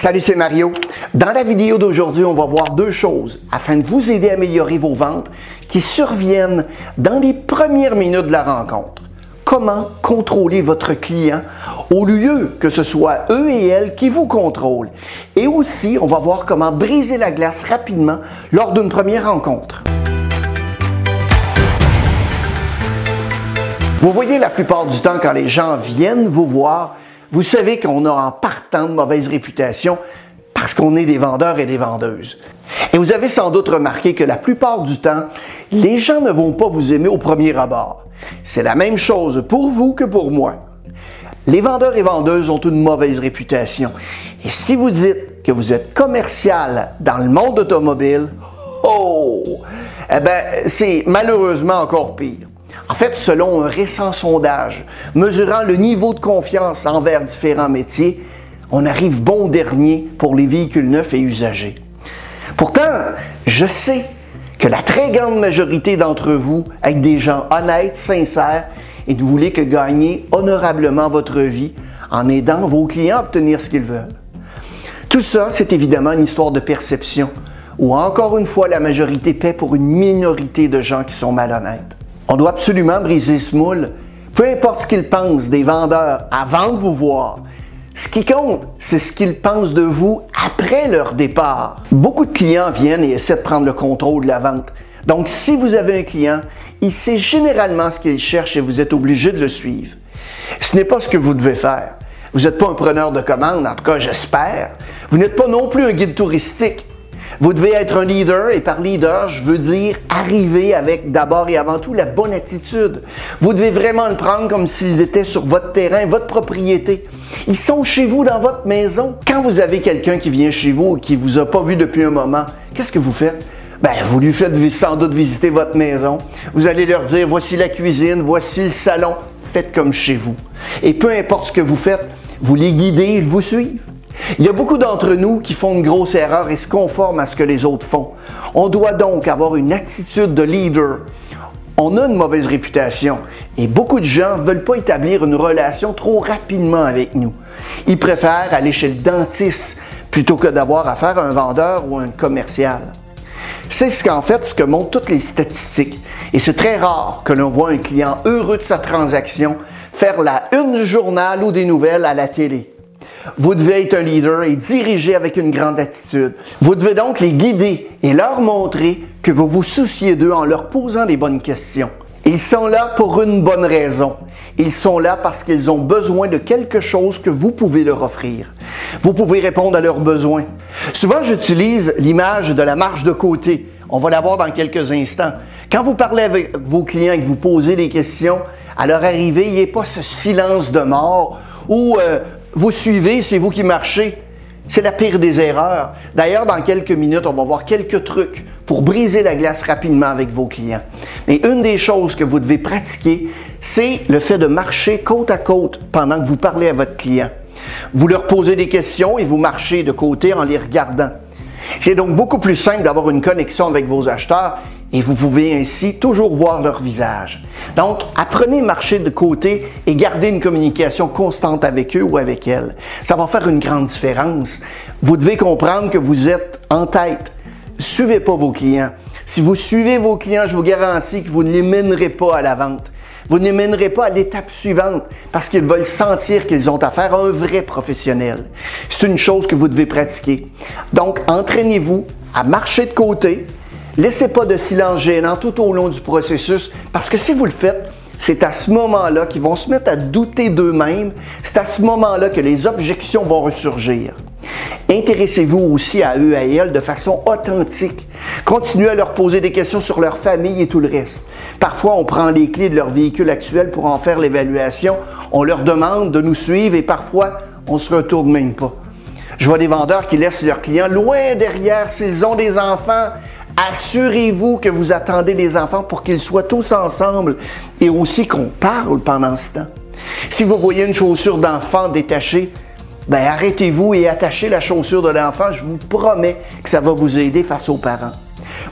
Salut, c'est Mario. Dans la vidéo d'aujourd'hui, on va voir deux choses afin de vous aider à améliorer vos ventes qui surviennent dans les premières minutes de la rencontre. Comment contrôler votre client au lieu que ce soit eux et elles qui vous contrôlent? Et aussi, on va voir comment briser la glace rapidement lors d'une première rencontre. Vous voyez, la plupart du temps, quand les gens viennent vous voir, vous savez qu'on a en partant de mauvaise réputation parce qu'on est des vendeurs et des vendeuses. Et vous avez sans doute remarqué que la plupart du temps, les gens ne vont pas vous aimer au premier abord. C'est la même chose pour vous que pour moi. Les vendeurs et vendeuses ont une mauvaise réputation. Et si vous dites que vous êtes commercial dans le monde automobile, oh, eh ben, c'est malheureusement encore pire. En fait, selon un récent sondage mesurant le niveau de confiance envers différents métiers, on arrive bon dernier pour les véhicules neufs et usagés. Pourtant, je sais que la très grande majorité d'entre vous êtes des gens honnêtes, sincères et vous voulez que gagner honorablement votre vie en aidant vos clients à obtenir ce qu'ils veulent. Tout ça, c'est évidemment une histoire de perception, où encore une fois la majorité paie pour une minorité de gens qui sont malhonnêtes. On doit absolument briser ce moule. Peu importe ce qu'ils pensent des vendeurs avant de vous voir, ce qui compte, c'est ce qu'ils pensent de vous après leur départ. Beaucoup de clients viennent et essaient de prendre le contrôle de la vente. Donc, si vous avez un client, il sait généralement ce qu'il cherche et vous êtes obligé de le suivre. Ce n'est pas ce que vous devez faire. Vous n'êtes pas un preneur de commandes, en tout cas j'espère. Vous n'êtes pas non plus un guide touristique. Vous devez être un leader et par leader, je veux dire arriver avec d'abord et avant tout la bonne attitude. Vous devez vraiment le prendre comme s'ils étaient sur votre terrain, votre propriété. Ils sont chez vous dans votre maison. Quand vous avez quelqu'un qui vient chez vous et qui vous a pas vu depuis un moment, qu'est-ce que vous faites? Ben, vous lui faites sans doute visiter votre maison. Vous allez leur dire, voici la cuisine, voici le salon. Faites comme chez vous. Et peu importe ce que vous faites, vous les guidez, ils vous suivent. Il y a beaucoup d'entre nous qui font une grosse erreur et se conforment à ce que les autres font. On doit donc avoir une attitude de leader. On a une mauvaise réputation et beaucoup de gens ne veulent pas établir une relation trop rapidement avec nous. Ils préfèrent aller chez le dentiste plutôt que d'avoir affaire à un vendeur ou un commercial. C'est ce qu'en fait ce que montrent toutes les statistiques. Et c'est très rare que l'on voit un client heureux de sa transaction faire la une du journal ou des nouvelles à la télé. Vous devez être un leader et diriger avec une grande attitude. Vous devez donc les guider et leur montrer que vous vous souciez d'eux en leur posant les bonnes questions. Ils sont là pour une bonne raison. Ils sont là parce qu'ils ont besoin de quelque chose que vous pouvez leur offrir. Vous pouvez répondre à leurs besoins. Souvent, j'utilise l'image de la marche de côté. On va la voir dans quelques instants. Quand vous parlez avec vos clients et que vous posez des questions, à leur arrivée, il n'y a pas ce silence de mort euh, vous suivez, c'est vous qui marchez. C'est la pire des erreurs. D'ailleurs, dans quelques minutes, on va voir quelques trucs pour briser la glace rapidement avec vos clients. Mais une des choses que vous devez pratiquer, c'est le fait de marcher côte à côte pendant que vous parlez à votre client. Vous leur posez des questions et vous marchez de côté en les regardant. C'est donc beaucoup plus simple d'avoir une connexion avec vos acheteurs et vous pouvez ainsi toujours voir leur visage. Donc, apprenez à marcher de côté et gardez une communication constante avec eux ou avec elles. Ça va faire une grande différence. Vous devez comprendre que vous êtes en tête. Suivez pas vos clients. Si vous suivez vos clients, je vous garantis que vous ne les mènerez pas à la vente. Vous ne les mènerez pas à l'étape suivante parce qu'ils veulent sentir qu'ils ont affaire à un vrai professionnel. C'est une chose que vous devez pratiquer. Donc, entraînez-vous à marcher de côté, Laissez pas de silence gênant tout au long du processus parce que si vous le faites, c'est à ce moment-là qu'ils vont se mettre à douter d'eux-mêmes. C'est à ce moment-là que les objections vont ressurgir. Intéressez-vous aussi à eux et à elles de façon authentique. Continuez à leur poser des questions sur leur famille et tout le reste. Parfois, on prend les clés de leur véhicule actuel pour en faire l'évaluation. On leur demande de nous suivre et parfois, on se retourne même pas. Je vois des vendeurs qui laissent leurs clients loin derrière s'ils ont des enfants Assurez-vous que vous attendez les enfants pour qu'ils soient tous ensemble et aussi qu'on parle pendant ce temps. Si vous voyez une chaussure d'enfant détachée, ben arrêtez-vous et attachez la chaussure de l'enfant. Je vous promets que ça va vous aider face aux parents.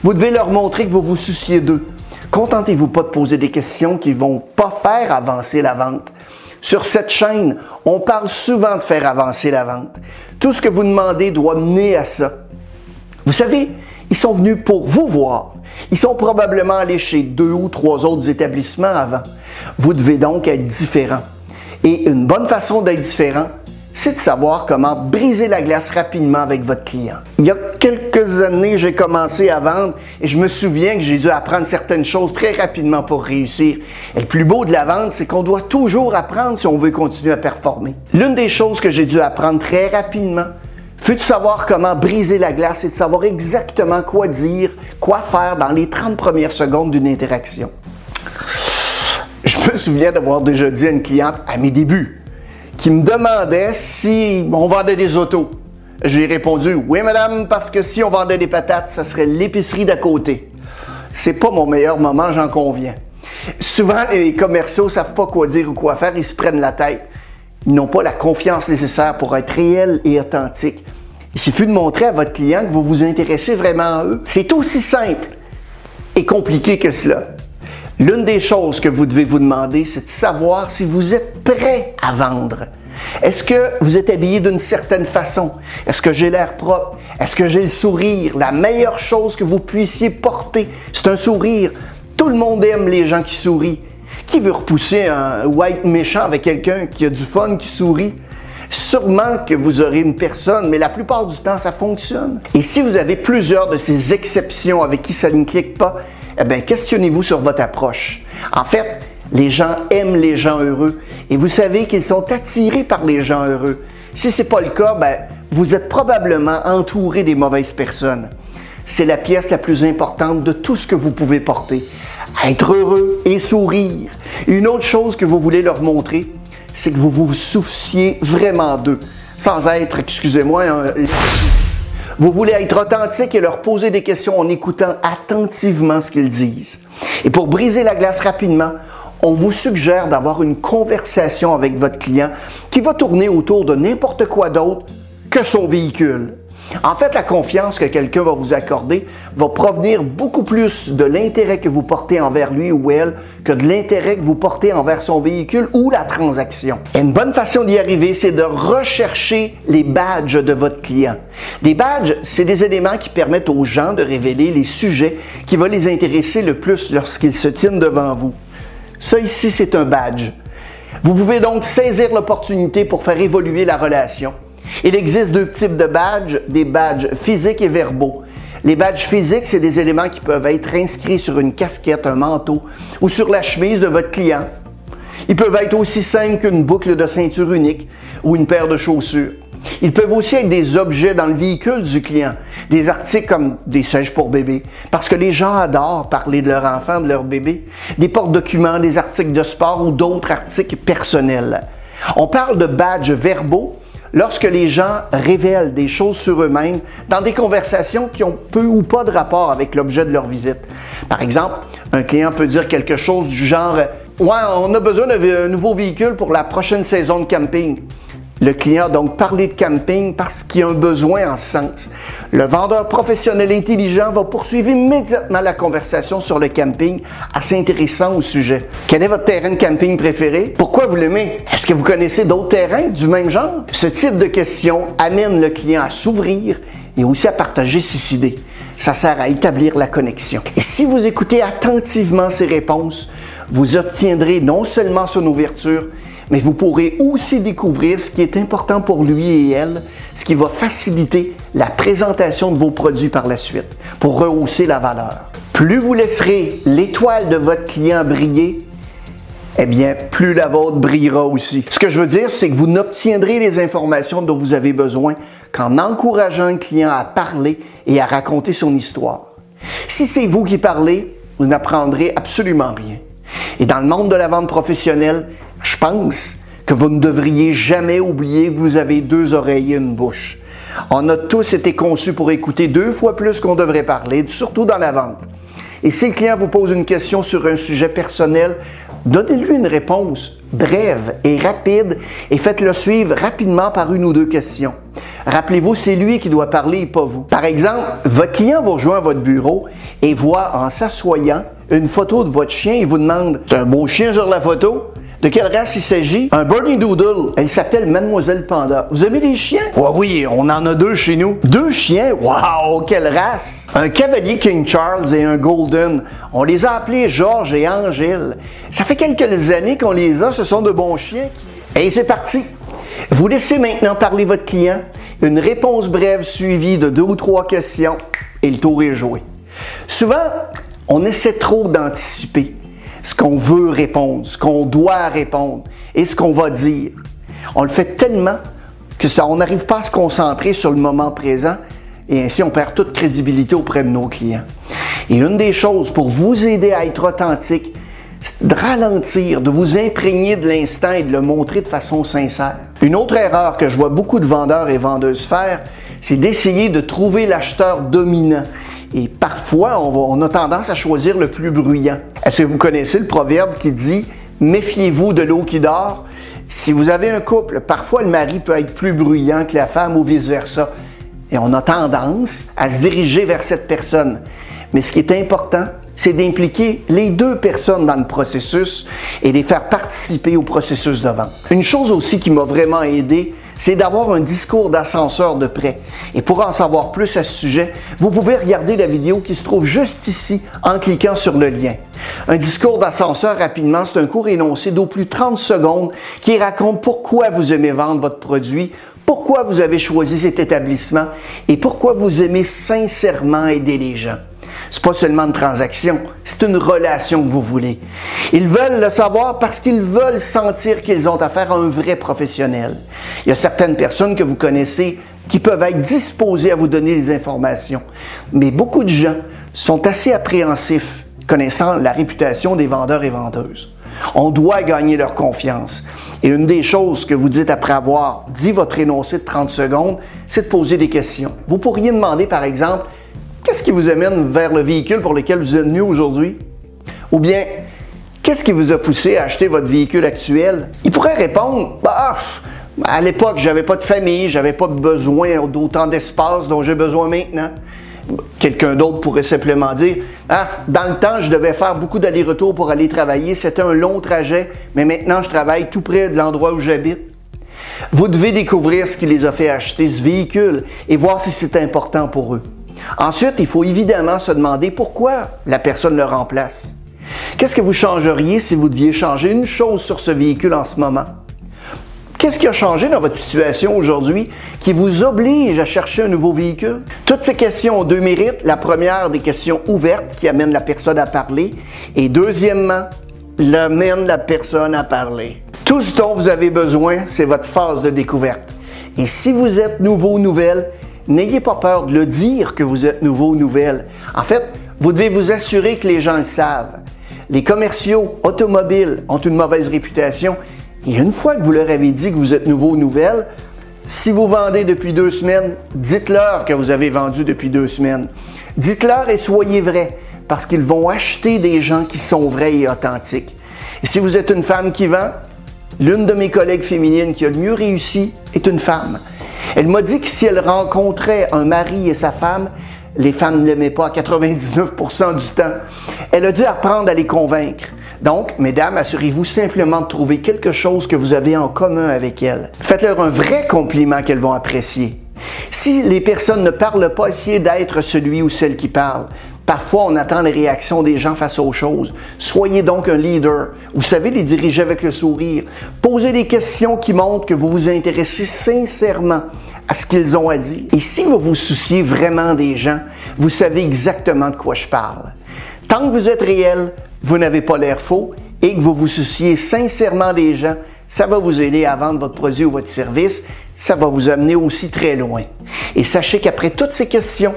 Vous devez leur montrer que vous vous souciez d'eux. Contentez-vous pas de poser des questions qui vont pas faire avancer la vente. Sur cette chaîne, on parle souvent de faire avancer la vente. Tout ce que vous demandez doit mener à ça. Vous savez, ils sont venus pour vous voir. Ils sont probablement allés chez deux ou trois autres établissements avant. Vous devez donc être différent. Et une bonne façon d'être différent, c'est de savoir comment briser la glace rapidement avec votre client. Il y a quelques années, j'ai commencé à vendre et je me souviens que j'ai dû apprendre certaines choses très rapidement pour réussir. Et le plus beau de la vente, c'est qu'on doit toujours apprendre si on veut continuer à performer. L'une des choses que j'ai dû apprendre très rapidement, fut de savoir comment briser la glace et de savoir exactement quoi dire, quoi faire dans les 30 premières secondes d'une interaction. Je me souviens d'avoir déjà dit à une cliente à mes débuts qui me demandait si on vendait des autos. J'ai répondu oui madame parce que si on vendait des patates, ça serait l'épicerie d'à côté. C'est pas mon meilleur moment, j'en conviens. Souvent les commerciaux savent pas quoi dire ou quoi faire, ils se prennent la tête. Ils n'ont pas la confiance nécessaire pour être réels et authentiques. Il suffit de montrer à votre client que vous vous intéressez vraiment à eux. C'est aussi simple et compliqué que cela. L'une des choses que vous devez vous demander, c'est de savoir si vous êtes prêt à vendre. Est-ce que vous êtes habillé d'une certaine façon? Est-ce que j'ai l'air propre? Est-ce que j'ai le sourire? La meilleure chose que vous puissiez porter, c'est un sourire. Tout le monde aime les gens qui sourient. Qui veut repousser un white méchant avec quelqu'un qui a du fun, qui sourit? Sûrement que vous aurez une personne, mais la plupart du temps, ça fonctionne. Et si vous avez plusieurs de ces exceptions avec qui ça ne clique pas, eh bien, questionnez-vous sur votre approche. En fait, les gens aiment les gens heureux et vous savez qu'ils sont attirés par les gens heureux. Si ce n'est pas le cas, ben, vous êtes probablement entouré des mauvaises personnes. C'est la pièce la plus importante de tout ce que vous pouvez porter. Être heureux et sourire. Une autre chose que vous voulez leur montrer, c'est que vous vous souciez vraiment d'eux, sans être, excusez-moi, vous voulez être authentique et leur poser des questions en écoutant attentivement ce qu'ils disent. Et pour briser la glace rapidement, on vous suggère d'avoir une conversation avec votre client qui va tourner autour de n'importe quoi d'autre que son véhicule. En fait, la confiance que quelqu'un va vous accorder va provenir beaucoup plus de l'intérêt que vous portez envers lui ou elle que de l'intérêt que vous portez envers son véhicule ou la transaction. Une bonne façon d'y arriver, c'est de rechercher les badges de votre client. Des badges, c'est des éléments qui permettent aux gens de révéler les sujets qui vont les intéresser le plus lorsqu'ils se tiennent devant vous. Ça ici, c'est un badge. Vous pouvez donc saisir l'opportunité pour faire évoluer la relation. Il existe deux types de badges, des badges physiques et verbaux. Les badges physiques, c'est des éléments qui peuvent être inscrits sur une casquette, un manteau ou sur la chemise de votre client. Ils peuvent être aussi simples qu'une boucle de ceinture unique ou une paire de chaussures. Ils peuvent aussi être des objets dans le véhicule du client, des articles comme des sièges pour bébé, parce que les gens adorent parler de leur enfant, de leur bébé, des porte-documents, des articles de sport ou d'autres articles personnels. On parle de badges verbaux lorsque les gens révèlent des choses sur eux-mêmes dans des conversations qui ont peu ou pas de rapport avec l'objet de leur visite. Par exemple, un client peut dire quelque chose du genre Ouais, on a besoin d'un nouveau véhicule pour la prochaine saison de camping. Le client a donc parlé de camping parce qu'il a un besoin en ce sens. Le vendeur professionnel intelligent va poursuivre immédiatement la conversation sur le camping en s'intéressant au sujet. Quel est votre terrain de camping préféré? Pourquoi vous l'aimez? Est-ce que vous connaissez d'autres terrains du même genre? Ce type de question amène le client à s'ouvrir et aussi à partager ses idées. Ça sert à établir la connexion. Et si vous écoutez attentivement ces réponses, vous obtiendrez non seulement son ouverture, mais vous pourrez aussi découvrir ce qui est important pour lui et elle, ce qui va faciliter la présentation de vos produits par la suite pour rehausser la valeur. Plus vous laisserez l'étoile de votre client briller, eh bien, plus la vôtre brillera aussi. Ce que je veux dire, c'est que vous n'obtiendrez les informations dont vous avez besoin qu'en encourageant un client à parler et à raconter son histoire. Si c'est vous qui parlez, vous n'apprendrez absolument rien. Et dans le monde de la vente professionnelle, je pense que vous ne devriez jamais oublier que vous avez deux oreilles et une bouche. On a tous été conçus pour écouter deux fois plus qu'on devrait parler, surtout dans la vente. Et si le client vous pose une question sur un sujet personnel, donnez-lui une réponse brève et rapide et faites-le suivre rapidement par une ou deux questions. Rappelez-vous, c'est lui qui doit parler et pas vous. Par exemple, votre client vous rejoint à votre bureau et voit en s'assoyant une photo de votre chien et vous demande un beau chien sur la photo? De quelle race il s'agit? Un Bernie Doodle. Elle s'appelle Mademoiselle Panda. Vous aimez les chiens? Ouais, oui, on en a deux chez nous. Deux chiens? Wow, quelle race! Un Cavalier King Charles et un Golden. On les a appelés Georges et Angèle. Ça fait quelques années qu'on les a, ce sont de bons chiens. Et c'est parti! Vous laissez maintenant parler votre client, une réponse brève suivie de deux ou trois questions et le tour est joué. Souvent, on essaie trop d'anticiper ce qu'on veut répondre, ce qu'on doit répondre et ce qu'on va dire. On le fait tellement que ça, on n'arrive pas à se concentrer sur le moment présent et ainsi on perd toute crédibilité auprès de nos clients. Et une des choses pour vous aider à être authentique, c'est de ralentir, de vous imprégner de l'instant et de le montrer de façon sincère. Une autre erreur que je vois beaucoup de vendeurs et vendeuses faire, c'est d'essayer de trouver l'acheteur dominant et parfois, on, a tendance à choisir le plus bruyant. Est-ce que vous connaissez le proverbe qui dit Méfiez-vous de l'eau qui dort? Si vous avez un couple, parfois le mari peut être plus bruyant que la femme ou vice-versa. Et on a tendance à se diriger vers cette personne. Mais ce qui est important, c'est d'impliquer les deux personnes dans le processus et les faire participer au processus de vente. Une chose aussi qui m'a vraiment aidé, c'est d'avoir un discours d'ascenseur de près. Et pour en savoir plus à ce sujet, vous pouvez regarder la vidéo qui se trouve juste ici en cliquant sur le lien. Un discours d'ascenseur rapidement, c'est un court énoncé d'au plus 30 secondes qui raconte pourquoi vous aimez vendre votre produit, pourquoi vous avez choisi cet établissement et pourquoi vous aimez sincèrement aider les gens. C'est pas seulement une transaction, c'est une relation que vous voulez. Ils veulent le savoir parce qu'ils veulent sentir qu'ils ont affaire à un vrai professionnel. Il y a certaines personnes que vous connaissez qui peuvent être disposées à vous donner des informations, mais beaucoup de gens sont assez appréhensifs connaissant la réputation des vendeurs et vendeuses. On doit gagner leur confiance. Et une des choses que vous dites après avoir dit votre énoncé de 30 secondes, c'est de poser des questions. Vous pourriez demander, par exemple, Qu'est-ce qui vous amène vers le véhicule pour lequel vous êtes venu aujourd'hui? Ou bien, qu'est-ce qui vous a poussé à acheter votre véhicule actuel? Il pourrait répondre, bah, à l'époque, j'avais pas de famille, j'avais pas besoin d'autant d'espace dont j'ai besoin maintenant. Quelqu'un d'autre pourrait simplement dire Ah, dans le temps, je devais faire beaucoup d'allers-retours pour aller travailler. C'était un long trajet, mais maintenant, je travaille tout près de l'endroit où j'habite. Vous devez découvrir ce qui les a fait acheter ce véhicule et voir si c'est important pour eux. Ensuite, il faut évidemment se demander pourquoi la personne le remplace. Qu'est-ce que vous changeriez si vous deviez changer une chose sur ce véhicule en ce moment? Qu'est-ce qui a changé dans votre situation aujourd'hui qui vous oblige à chercher un nouveau véhicule? Toutes ces questions ont deux mérites. La première, des questions ouvertes qui amènent la personne à parler. Et deuxièmement, l'amène la personne à parler. Tout ce dont vous avez besoin, c'est votre phase de découverte. Et si vous êtes nouveau ou nouvelle, n'ayez pas peur de le dire que vous êtes nouveau ou nouvelle. En fait, vous devez vous assurer que les gens le savent. Les commerciaux automobiles ont une mauvaise réputation et une fois que vous leur avez dit que vous êtes nouveau ou nouvelle, si vous vendez depuis deux semaines, dites-leur que vous avez vendu depuis deux semaines. Dites-leur et soyez vrai parce qu'ils vont acheter des gens qui sont vrais et authentiques. Et si vous êtes une femme qui vend, l'une de mes collègues féminines qui a le mieux réussi est une femme. Elle m'a dit que si elle rencontrait un mari et sa femme, les femmes ne l'aimaient pas à 99% du temps. Elle a dû apprendre à les convaincre. Donc, mesdames, assurez-vous simplement de trouver quelque chose que vous avez en commun avec elles. Faites-leur un vrai compliment qu'elles vont apprécier. Si les personnes ne parlent pas, essayez d'être celui ou celle qui parle. Parfois, on attend les réactions des gens face aux choses. Soyez donc un leader. Vous savez les diriger avec le sourire. Posez des questions qui montrent que vous vous intéressez sincèrement à ce qu'ils ont à dire. Et si vous vous souciez vraiment des gens, vous savez exactement de quoi je parle. Tant que vous êtes réel, vous n'avez pas l'air faux et que vous vous souciez sincèrement des gens, ça va vous aider à vendre votre produit ou votre service, ça va vous amener aussi très loin. Et sachez qu'après toutes ces questions,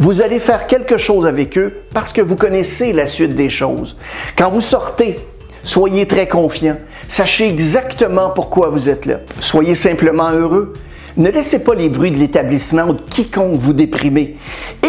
vous allez faire quelque chose avec eux parce que vous connaissez la suite des choses. Quand vous sortez, soyez très confiant. Sachez exactement pourquoi vous êtes là. Soyez simplement heureux. Ne laissez pas les bruits de l'établissement ou de quiconque vous déprimer.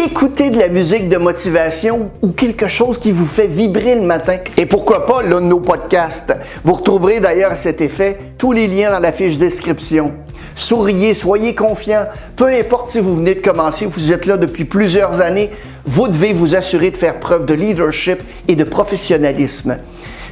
Écoutez de la musique de motivation ou quelque chose qui vous fait vibrer le matin. Et pourquoi pas l'un de nos podcasts. Vous retrouverez d'ailleurs à cet effet tous les liens dans la fiche description. Souriez, soyez confiants. Peu importe si vous venez de commencer ou vous êtes là depuis plusieurs années, vous devez vous assurer de faire preuve de leadership et de professionnalisme.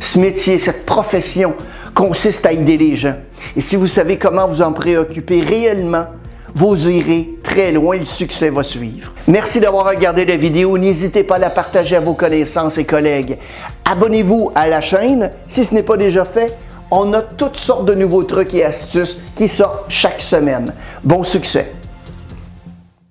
Ce métier, cette profession consiste à aider les gens. Et si vous savez comment vous en préoccuper réellement, vous irez très loin, le succès va suivre. Merci d'avoir regardé la vidéo. N'hésitez pas à la partager à vos connaissances et collègues. Abonnez-vous à la chaîne si ce n'est pas déjà fait. On a toutes sortes de nouveaux trucs et astuces qui sortent chaque semaine. Bon succès!